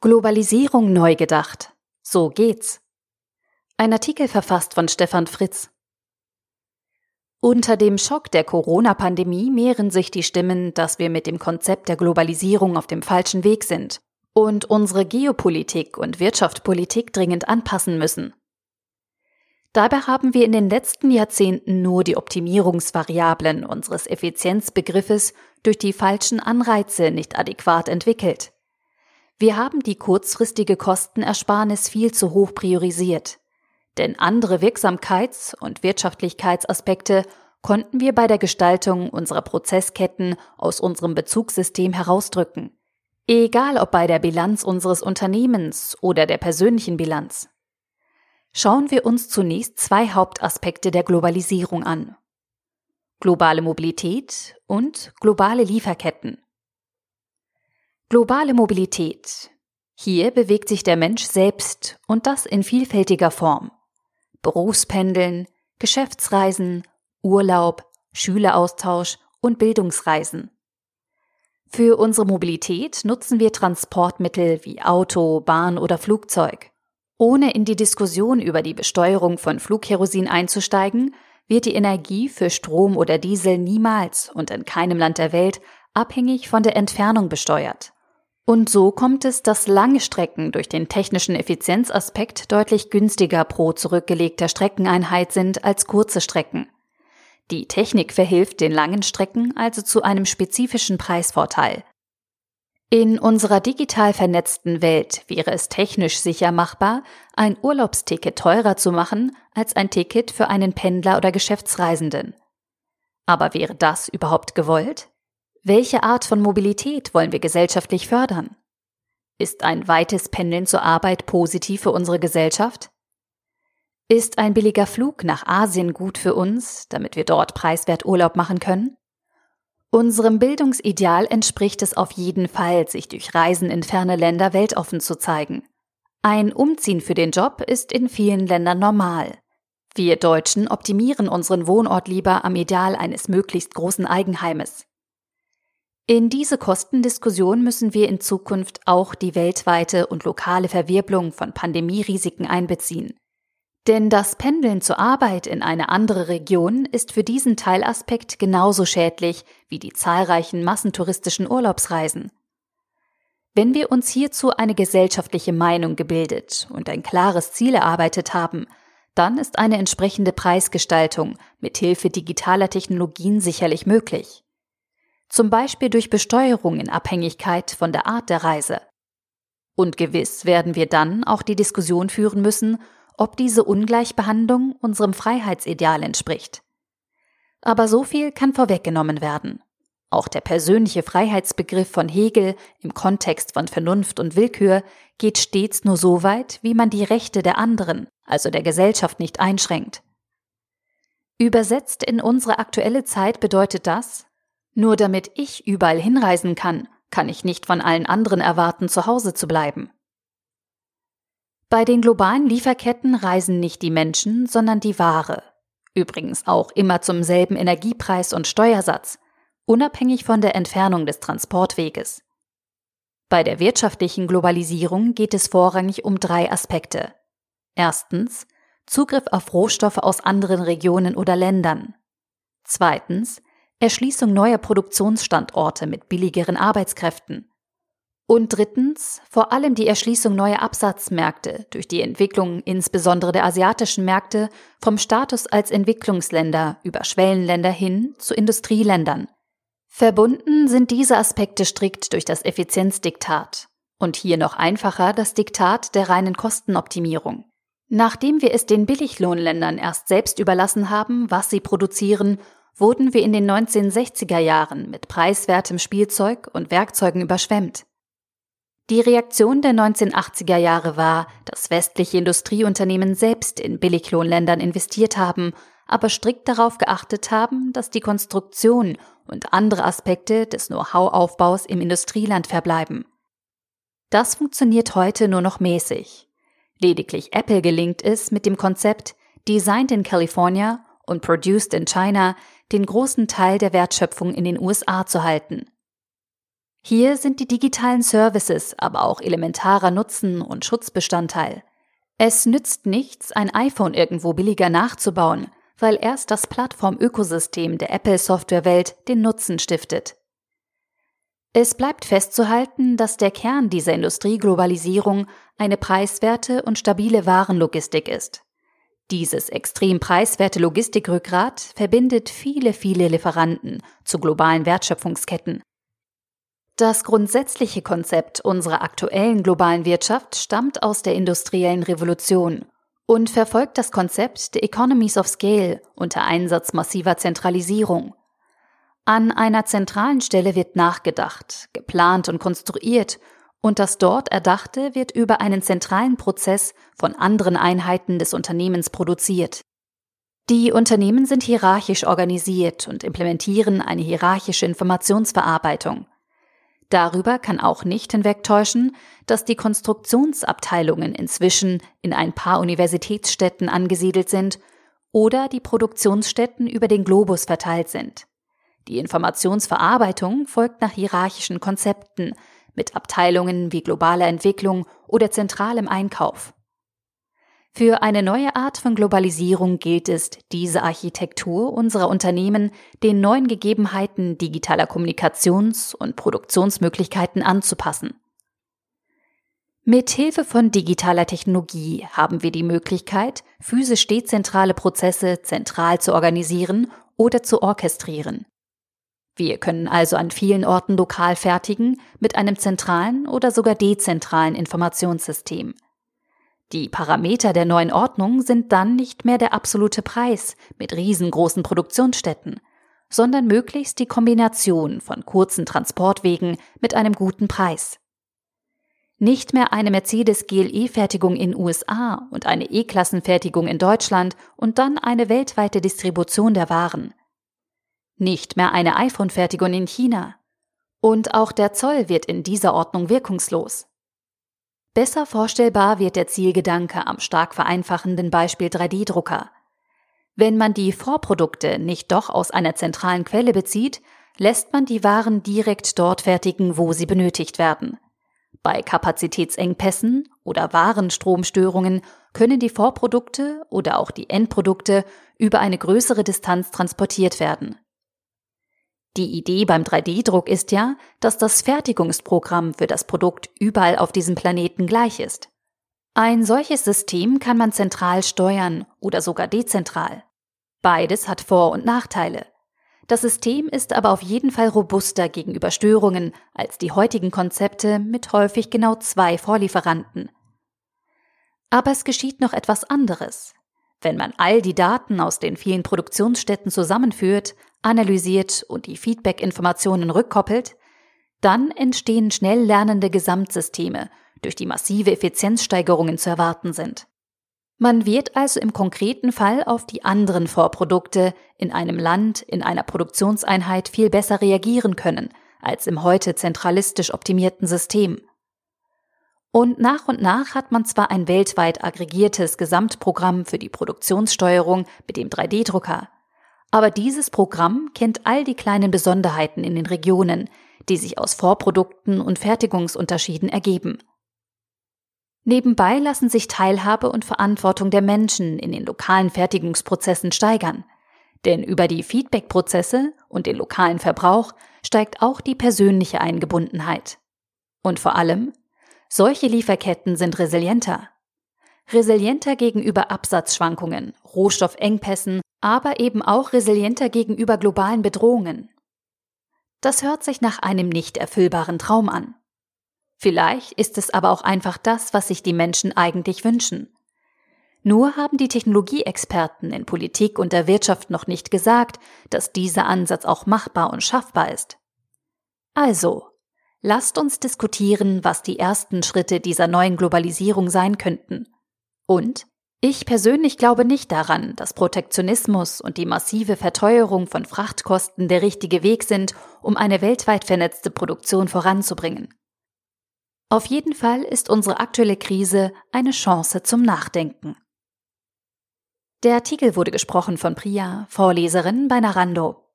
Globalisierung neu gedacht. So geht's. Ein Artikel verfasst von Stefan Fritz. Unter dem Schock der Corona-Pandemie mehren sich die Stimmen, dass wir mit dem Konzept der Globalisierung auf dem falschen Weg sind und unsere Geopolitik und Wirtschaftspolitik dringend anpassen müssen. Dabei haben wir in den letzten Jahrzehnten nur die Optimierungsvariablen unseres Effizienzbegriffes durch die falschen Anreize nicht adäquat entwickelt. Wir haben die kurzfristige Kostenersparnis viel zu hoch priorisiert. Denn andere Wirksamkeits- und Wirtschaftlichkeitsaspekte konnten wir bei der Gestaltung unserer Prozessketten aus unserem Bezugssystem herausdrücken. Egal ob bei der Bilanz unseres Unternehmens oder der persönlichen Bilanz. Schauen wir uns zunächst zwei Hauptaspekte der Globalisierung an. Globale Mobilität und globale Lieferketten. Globale Mobilität. Hier bewegt sich der Mensch selbst und das in vielfältiger Form. Berufspendeln, Geschäftsreisen, Urlaub, Schüleraustausch und Bildungsreisen. Für unsere Mobilität nutzen wir Transportmittel wie Auto, Bahn oder Flugzeug. Ohne in die Diskussion über die Besteuerung von Flugkerosin einzusteigen, wird die Energie für Strom oder Diesel niemals und in keinem Land der Welt abhängig von der Entfernung besteuert. Und so kommt es, dass lange Strecken durch den technischen Effizienzaspekt deutlich günstiger pro zurückgelegter Streckeneinheit sind als kurze Strecken. Die Technik verhilft den langen Strecken also zu einem spezifischen Preisvorteil. In unserer digital vernetzten Welt wäre es technisch sicher machbar, ein Urlaubsticket teurer zu machen als ein Ticket für einen Pendler oder Geschäftsreisenden. Aber wäre das überhaupt gewollt? Welche Art von Mobilität wollen wir gesellschaftlich fördern? Ist ein weites Pendeln zur Arbeit positiv für unsere Gesellschaft? Ist ein billiger Flug nach Asien gut für uns, damit wir dort preiswert Urlaub machen können? Unserem Bildungsideal entspricht es auf jeden Fall, sich durch Reisen in ferne Länder weltoffen zu zeigen. Ein Umziehen für den Job ist in vielen Ländern normal. Wir Deutschen optimieren unseren Wohnort lieber am Ideal eines möglichst großen Eigenheimes. In diese Kostendiskussion müssen wir in Zukunft auch die weltweite und lokale Verwirbelung von Pandemierisiken einbeziehen. Denn das Pendeln zur Arbeit in eine andere Region ist für diesen Teilaspekt genauso schädlich wie die zahlreichen massentouristischen Urlaubsreisen. Wenn wir uns hierzu eine gesellschaftliche Meinung gebildet und ein klares Ziel erarbeitet haben, dann ist eine entsprechende Preisgestaltung mit Hilfe digitaler Technologien sicherlich möglich zum Beispiel durch Besteuerung in Abhängigkeit von der Art der Reise. Und gewiss werden wir dann auch die Diskussion führen müssen, ob diese Ungleichbehandlung unserem Freiheitsideal entspricht. Aber so viel kann vorweggenommen werden. Auch der persönliche Freiheitsbegriff von Hegel im Kontext von Vernunft und Willkür geht stets nur so weit, wie man die Rechte der anderen, also der Gesellschaft, nicht einschränkt. Übersetzt in unsere aktuelle Zeit bedeutet das, nur damit ich überall hinreisen kann, kann ich nicht von allen anderen erwarten, zu Hause zu bleiben. Bei den globalen Lieferketten reisen nicht die Menschen, sondern die Ware. Übrigens auch immer zum selben Energiepreis und Steuersatz, unabhängig von der Entfernung des Transportweges. Bei der wirtschaftlichen Globalisierung geht es vorrangig um drei Aspekte. Erstens Zugriff auf Rohstoffe aus anderen Regionen oder Ländern. Zweitens Erschließung neuer Produktionsstandorte mit billigeren Arbeitskräften. Und drittens, vor allem die Erschließung neuer Absatzmärkte durch die Entwicklung insbesondere der asiatischen Märkte vom Status als Entwicklungsländer über Schwellenländer hin zu Industrieländern. Verbunden sind diese Aspekte strikt durch das Effizienzdiktat. Und hier noch einfacher das Diktat der reinen Kostenoptimierung. Nachdem wir es den Billiglohnländern erst selbst überlassen haben, was sie produzieren wurden wir in den 1960er Jahren mit preiswertem Spielzeug und Werkzeugen überschwemmt. Die Reaktion der 1980er Jahre war, dass westliche Industrieunternehmen selbst in Billiglohnländern investiert haben, aber strikt darauf geachtet haben, dass die Konstruktion und andere Aspekte des Know-how-Aufbaus im Industrieland verbleiben. Das funktioniert heute nur noch mäßig. Lediglich Apple gelingt es mit dem Konzept Designed in California und Produced in China den großen Teil der Wertschöpfung in den USA zu halten. Hier sind die digitalen Services aber auch elementarer Nutzen und Schutzbestandteil. Es nützt nichts, ein iPhone irgendwo billiger nachzubauen, weil erst das Plattformökosystem der Apple-Softwarewelt den Nutzen stiftet. Es bleibt festzuhalten, dass der Kern dieser Industrieglobalisierung eine preiswerte und stabile Warenlogistik ist. Dieses extrem preiswerte Logistikrückgrat verbindet viele, viele Lieferanten zu globalen Wertschöpfungsketten. Das grundsätzliche Konzept unserer aktuellen globalen Wirtschaft stammt aus der industriellen Revolution und verfolgt das Konzept der Economies of Scale unter Einsatz massiver Zentralisierung. An einer zentralen Stelle wird nachgedacht, geplant und konstruiert, und das dort Erdachte wird über einen zentralen Prozess von anderen Einheiten des Unternehmens produziert. Die Unternehmen sind hierarchisch organisiert und implementieren eine hierarchische Informationsverarbeitung. Darüber kann auch nicht hinwegtäuschen, dass die Konstruktionsabteilungen inzwischen in ein paar Universitätsstädten angesiedelt sind oder die Produktionsstätten über den Globus verteilt sind. Die Informationsverarbeitung folgt nach hierarchischen Konzepten mit Abteilungen wie globaler Entwicklung oder zentralem Einkauf. Für eine neue Art von Globalisierung gilt es, diese Architektur unserer Unternehmen den neuen Gegebenheiten digitaler Kommunikations- und Produktionsmöglichkeiten anzupassen. Mit Hilfe von digitaler Technologie haben wir die Möglichkeit, physisch dezentrale Prozesse zentral zu organisieren oder zu orchestrieren. Wir können also an vielen Orten lokal fertigen mit einem zentralen oder sogar dezentralen Informationssystem. Die Parameter der neuen Ordnung sind dann nicht mehr der absolute Preis mit riesengroßen Produktionsstätten, sondern möglichst die Kombination von kurzen Transportwegen mit einem guten Preis. Nicht mehr eine Mercedes GLE-Fertigung in USA und eine E-Klassenfertigung in Deutschland und dann eine weltweite Distribution der Waren. Nicht mehr eine iPhone-Fertigung in China. Und auch der Zoll wird in dieser Ordnung wirkungslos. Besser vorstellbar wird der Zielgedanke am stark vereinfachenden Beispiel 3D-Drucker. Wenn man die Vorprodukte nicht doch aus einer zentralen Quelle bezieht, lässt man die Waren direkt dort fertigen, wo sie benötigt werden. Bei Kapazitätsengpässen oder Warenstromstörungen können die Vorprodukte oder auch die Endprodukte über eine größere Distanz transportiert werden. Die Idee beim 3D-Druck ist ja, dass das Fertigungsprogramm für das Produkt überall auf diesem Planeten gleich ist. Ein solches System kann man zentral steuern oder sogar dezentral. Beides hat Vor- und Nachteile. Das System ist aber auf jeden Fall robuster gegenüber Störungen als die heutigen Konzepte mit häufig genau zwei Vorlieferanten. Aber es geschieht noch etwas anderes. Wenn man all die Daten aus den vielen Produktionsstätten zusammenführt, analysiert und die Feedback-Informationen rückkoppelt, dann entstehen schnell lernende Gesamtsysteme, durch die massive Effizienzsteigerungen zu erwarten sind. Man wird also im konkreten Fall auf die anderen Vorprodukte in einem Land, in einer Produktionseinheit viel besser reagieren können als im heute zentralistisch optimierten System. Und nach und nach hat man zwar ein weltweit aggregiertes Gesamtprogramm für die Produktionssteuerung mit dem 3D-Drucker, aber dieses Programm kennt all die kleinen Besonderheiten in den Regionen, die sich aus Vorprodukten und Fertigungsunterschieden ergeben. Nebenbei lassen sich Teilhabe und Verantwortung der Menschen in den lokalen Fertigungsprozessen steigern, denn über die Feedbackprozesse und den lokalen Verbrauch steigt auch die persönliche Eingebundenheit. Und vor allem, solche Lieferketten sind resilienter. Resilienter gegenüber Absatzschwankungen, Rohstoffengpässen aber eben auch resilienter gegenüber globalen Bedrohungen. Das hört sich nach einem nicht erfüllbaren Traum an. Vielleicht ist es aber auch einfach das, was sich die Menschen eigentlich wünschen. Nur haben die Technologieexperten in Politik und der Wirtschaft noch nicht gesagt, dass dieser Ansatz auch machbar und schaffbar ist. Also, lasst uns diskutieren, was die ersten Schritte dieser neuen Globalisierung sein könnten. Und ich persönlich glaube nicht daran, dass Protektionismus und die massive Verteuerung von Frachtkosten der richtige Weg sind, um eine weltweit vernetzte Produktion voranzubringen. Auf jeden Fall ist unsere aktuelle Krise eine Chance zum Nachdenken. Der Artikel wurde gesprochen von Priya, Vorleserin bei Narando.